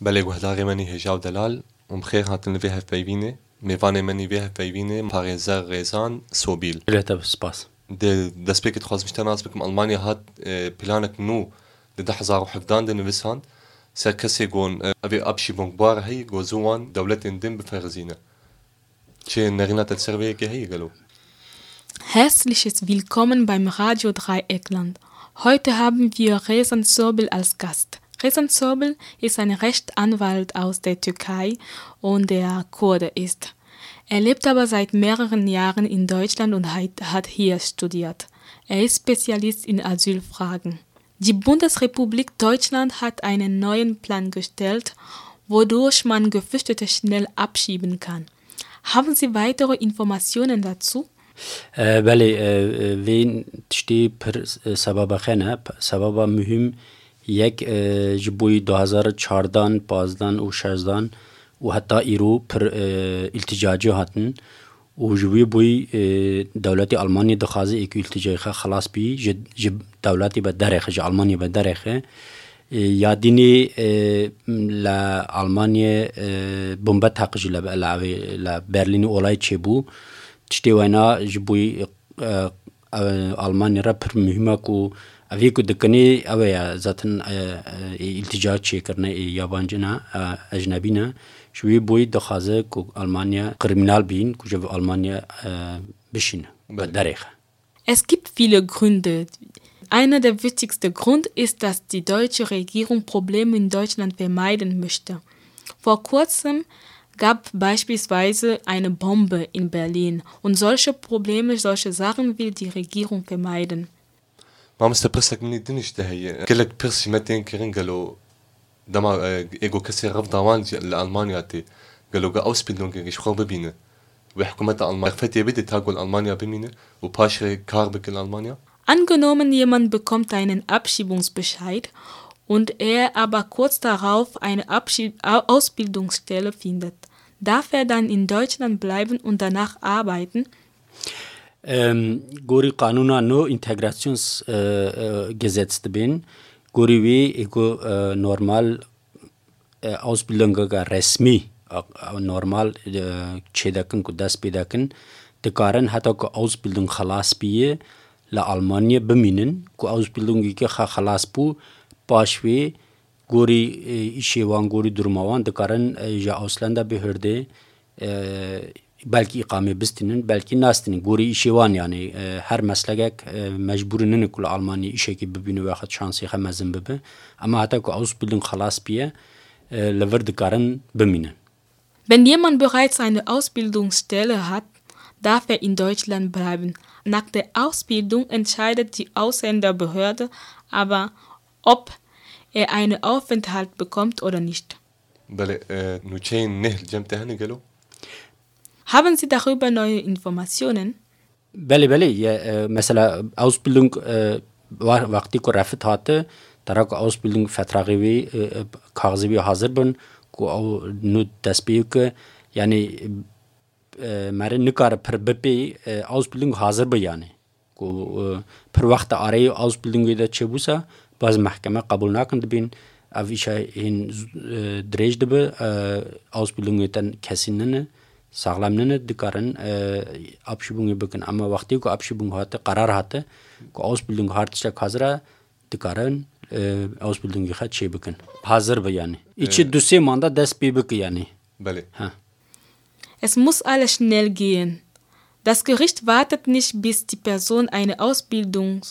بله گوهداری منی هجاو دلال ومخير هاتن لفي هف بيبيني ميفاني مني في هف بيبيني باريزر غيزان سوبيل Leute, سپاس ده دسبيك تخواز مشتان ناس بكم ألمانيا هات اه، بلانك نو ده ده حزار وحفدان ده نفسان سر كسي قون اه، أبي أبشي بونكبار هي قو زوان دولة دين بفرزينة شي نغينا تتسربيه كي هي قالوا Herzliches Willkommen beim Radio Dreieckland. Heute haben wir Rezan Sobel als Gast. Rezan Sobel ist ein Rechtsanwalt aus der Türkei und der Kurde ist. Er lebt aber seit mehreren Jahren in Deutschland und hat hat hier studiert. Er ist Spezialist in Asylfragen. Die Bundesrepublik Deutschland hat einen neuen Plan gestellt, wodurch man Geflüchtete schnell abschieben kann. Haben Sie weitere Informationen dazu? اه، بله اه، وین تشتی پر سبب خنه سبب مهم یک اه، جبوی 2014 15 و 16 و حتی ایرو پر اه، التجاجی هاتن و جبوی بوی اه، دولت آلمانی دخوازه ایک التجاجی خا خلاص بی جد جب دولتی به درخه جا آلمانی به درخه یا دینی لا آلمانیا بمبت حقش لا لا برلین اولای چه بو تشتي وينا جبوي اه، اه، ألمانيا را پر مهمة كو أوي كو دكني أوي زاتن اه، اه، التجاع چه کرنه يابانجنا اه، أجنبينا شوي بوي دخازه كو ألمانيا كريمنال بين كو جب ألمانيا اه، بشين بدريخ Es gibt viele Gründe. Einer der wichtigsten Gründe ist, dass die deutsche Regierung Probleme in Deutschland vermeiden möchte. Vor kurzem gab beispielsweise eine Bombe in Berlin und solche Probleme, solche Sachen will die Regierung vermeiden. ما مستبرسك مني دنش ده هي كلك برسي متين كرين قالوا دما اه، ايجو كسي رفض وان لألمانيا تي قالوا قا أوسبيلدونج ايش خو ببينه وحكومة ألمانيا فتي بدي تاقول ألمانيا بمينه وباشري كاربك ألمانيا Angenommen, jemand bekommt einen Abschiebungsbescheid und er aber kurz darauf eine Abschied Au- Ausbildungsstelle findet. Darf er dann in Deutschland bleiben und danach arbeiten? گۆری قانونا نۆ ئینتەگراسیۆن گەزێت دەبین گۆری وی ئیگۆ نۆرمال ئەوز بلنگگە ڕسمی نۆرمال چێدەکن و دەست پێدەکن دکارن هەتا کو ئەوز بلدون خلاص بیە لە ئەلمانیا بمینن کو ئەوز بلدونگیکە خە خلاص بوو پاشێ گۆری ئیشێوان گۆری درمەوان دکارن ژە ئەوسلندا بهێردێ e, işevan gori durmavan de karen e, ja auslanda behörde e, belki ikame bistinin belki nastinin gori işevan yani e, her meslekek e, mecburinin kul Almanya işe ki bibini ve hat şansı xemezin bibe ama hata ku ausbildung khalas biye e, lever de karen beminen Wenn jemand bereits eine Ausbildungsstelle hat, darf er in Deutschland bleiben. Nach der Ausbildung entscheidet die Ausländerbehörde aber, ob er einen Aufenthalt bekommt oder nicht. بل اه، نوچين نهل جمته هني قالوا Haben Sie darüber neue Informationen? بله بله یا مثلا Ausbildung e, var vakti ko rafet hatte tara ko Ausbildung vertragi vi e, kağızı vi hazır bun ko au nu tasbih ke yani e, mare nikar per bepe e, Ausbildung hazır bu yani ko e, per vakt arayı Ausbildung da çebusa baz mahkeme kabul nakın bin av işe hin drej de be Ausbildung tan kesinene sağlamlığını dikarın e, abşibungi bükün ama vakti ko abşibung hatı karar hatı ko ausbildung hartçak hazıra dikarın e, ausbildungi hat şey bükün hazır be yani e, içi e, düse manda des bi bük yani Bale. Ha. Es muss alles schnell gehen. Das Gericht wartet nicht, bis die Person eine Ausbildung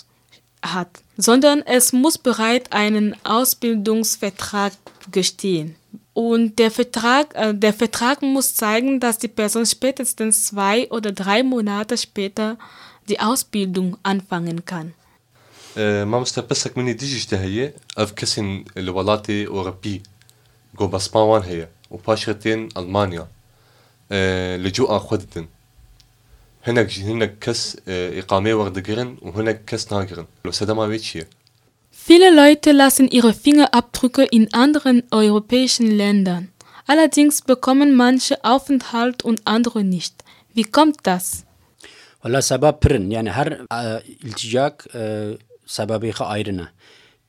hat, sondern es muss bereits einen Ausbildungsvertrag gestehen. Und der Vertrag, äh, der Vertrag muss zeigen, dass die Person spätestens zwei oder drei Monate später die Ausbildung anfangen kann. اه، ما مستبرسك مني ديجيش ده هي اف كسن الولايات اوروبي جو بسبان هي وباشرتين المانيا اه، لجوء خدتن هناك هناك كس اه، اقامه وردقرن وهناك كس ناقرن لو سدا ما بيتشي Viele Leute lassen ihre Fingerabdrücke in anderen europäischen Ländern. Allerdings bekommen manche Aufenthalt und andere nicht. Wie kommt das? ولا سبب پرن yani her e, ilticak e, sebebi خا ayrına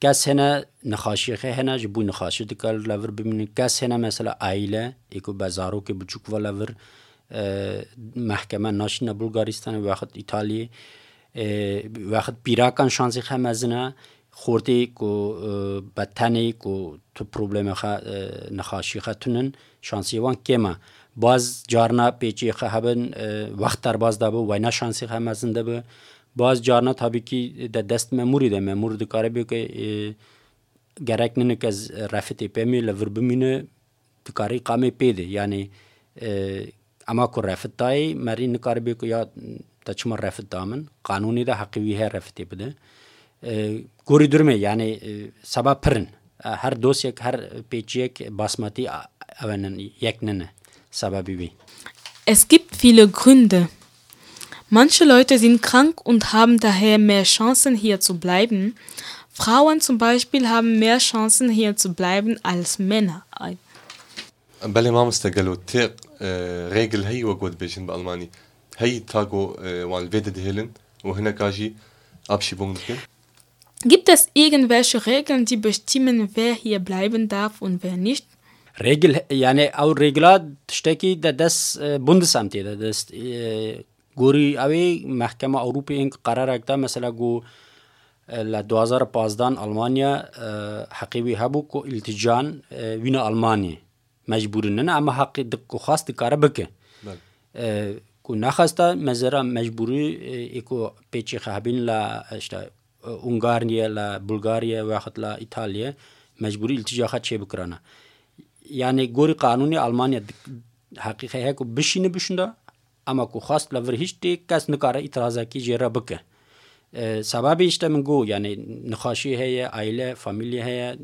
کس هنه نخاشی خه هنه جبو نخاشی دکال لور ببینی کس هنه مثلا عائله ایکو بازارو که بچوک و لور محکمه ناشنا بلغارستان وقت ایتالیه وقت پیراکان شانسی خه خورتی کو بتنی کو تو پروبلم خا نخاشی خاتونن شانسی وان کما باز جارنا پیچی خهبن وخت تر باز دبه وینا شانسی خمزن دبه باز جارنا تابی کی د دست مموری ده ممور د کار به که گرک نه که رفتی پمی لور بمینه د کاری قامه پیده یعنی اما کو رفتای مری نه کار به یا تچمر رفت دامن. قانونی ده حقی وی رفتی بده. pede gori durme yani sabah pırın her dosyek her peçiyek basmati avenen yeknene sababi bi Es gibt viele Gründe, Manche Leute sind krank und haben daher mehr Chancen hier zu bleiben. Frauen zum Beispiel haben mehr Chancen hier zu bleiben als Männer. بله ما مستقلو تيق ريجل هي وقود بيشن بالماني هي تاغو وان فيدد هيلن وهنا كاجي ابشي بونغدكن Gibt es irgendwelche Regeln, die bestimmen, wer hier bleiben darf und wer nicht? Regel, يعني أو ريجلات تشتكي ده دس بوندسامت ده دس گوری اوی محکمه اروپی این قرار اکتا مثلا گو ل 2015 المانیا حقیقی هبو کو التجان وینا المانیا مجبورن نه اما حق دک خاص دکاره بکه کو نخواسته مزرا مجبوری ایکو پیچی خابین لا اشتا Ungariya la Bulgariya va hatla Italiya mecburi iltica xat şey. Yani gori kanuni Almanya haqiqe hek bişini bişunda ama ku xast la vir hiç de nikara itiraza ki jera bike. E, Sababi işte min go yani nixaşi heye, aile, familya heye,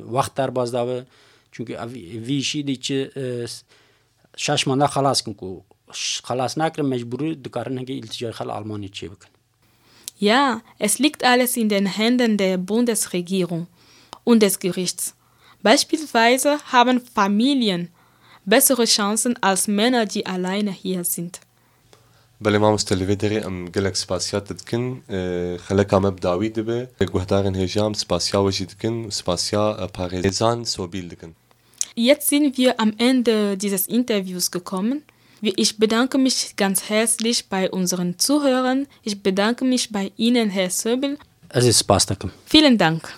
vaxt darbaz davi. Çünkü vi işi de ki şaşmanda xalas kin ku. Xalas nakir mecburi dikarın hege iltica xal Almanya çebikin. Ja, es liegt alles in den Händen der Bundesregierung und des Gerichts. Beispielsweise haben Familien bessere Chancen als Männer, die alleine hier sind. بله ما مستلوی داری ام گلک سپاسیات دکن خلکا مبداوی دبه گوهدارن هجام سپاسیا وجی دکن سپاسیا پاریزان سوبیل دکن Jetzt sind wir am Ende dieses Interviews gekommen. Ich bedanke mich ganz herzlich bei unseren Zuhörern. Ich bedanke mich bei Ihnen, Herr Söbel. Es ist Spaß. Vielen Dank.